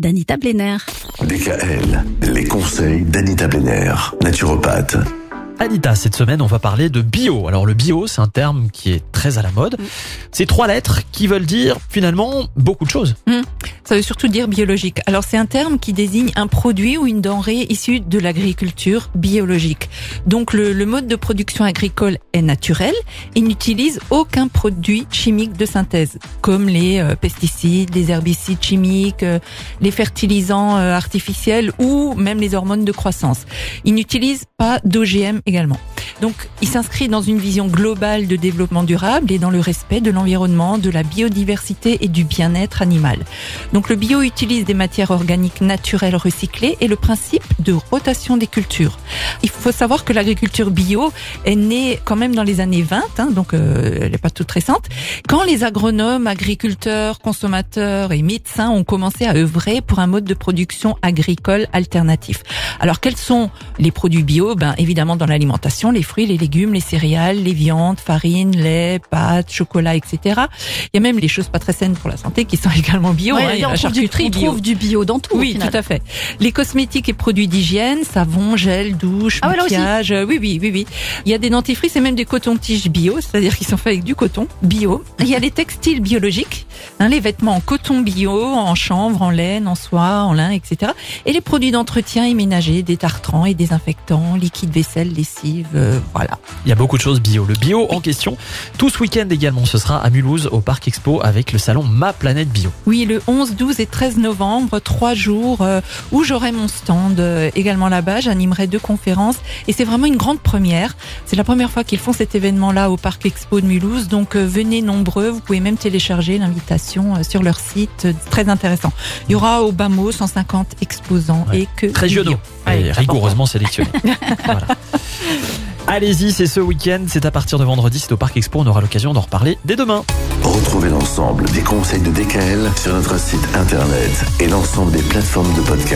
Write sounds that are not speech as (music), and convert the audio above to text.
d'Anita Blenner. DKL, les conseils d'Anita Blenner, naturopathe. Anita, cette semaine, on va parler de bio. Alors le bio, c'est un terme qui est très à la mode. C'est trois lettres qui veulent dire finalement beaucoup de choses. Ça veut surtout dire biologique. Alors c'est un terme qui désigne un produit ou une denrée issue de l'agriculture biologique. Donc le, le mode de production agricole est naturel et n'utilise aucun produit chimique de synthèse, comme les euh, pesticides, les herbicides chimiques, euh, les fertilisants euh, artificiels ou même les hormones de croissance. Il n'utilise pas d'OGM également. Donc, il s'inscrit dans une vision globale de développement durable et dans le respect de l'environnement, de la biodiversité et du bien-être animal. Donc, le bio utilise des matières organiques naturelles recyclées et le principe de rotation des cultures. Il faut savoir que l'agriculture bio est née quand même dans les années 20, hein, donc euh, elle n'est pas toute récente, quand les agronomes, agriculteurs, consommateurs et médecins ont commencé à œuvrer pour un mode de production agricole alternatif. Alors, quels sont les produits bio Ben, évidemment, dans l'alimentation, les fruits, les légumes, les céréales, les viandes, farine, lait, pâtes, chocolat, etc. Il y a même les choses pas très saines pour la santé qui sont (laughs) également bio. Ouais, hein, il y a on, la trouve du, on bio. trouve du bio dans tout. au Oui, final. tout à fait. Les cosmétiques et produits d'hygiène, savon, gel, douche, Ah maquillage. euh, oui, oui, oui, oui. Il y a des dentifrices et même des cotons-tiges bio, c'est-à-dire qu'ils sont faits avec du coton bio. Il y a les textiles biologiques, hein, les vêtements en coton bio, en chanvre, en laine, en soie, en lin, etc. Et les produits d'entretien et ménager, des tartrans et désinfectants, liquide vaisselle, lessive, euh, voilà. Il y a beaucoup de choses bio. Le bio en question, tout ce week-end également, ce sera à Mulhouse au Parc Expo avec le salon Ma Planète Bio. Oui, le 11, 12 et 13 novembre, trois jours euh, où j'aurai mon stand euh, également là-bas. J'animerai deux conférences et c'est vraiment une grande première. C'est la première fois qu'ils font cet événement-là au Parc Expo de Mulhouse. Donc venez nombreux. Vous pouvez même télécharger l'invitation sur leur site. Très intéressant. Il y aura au bas mot 150 exposants Ouais. et que Très et Ouais, c'est (laughs) Allez-y, c'est ce week-end, c'est à partir de vendredi, c'est au Parc Expo, on aura l'occasion d'en reparler dès demain. Retrouvez l'ensemble des conseils de DKL sur notre site internet et l'ensemble des plateformes de podcast.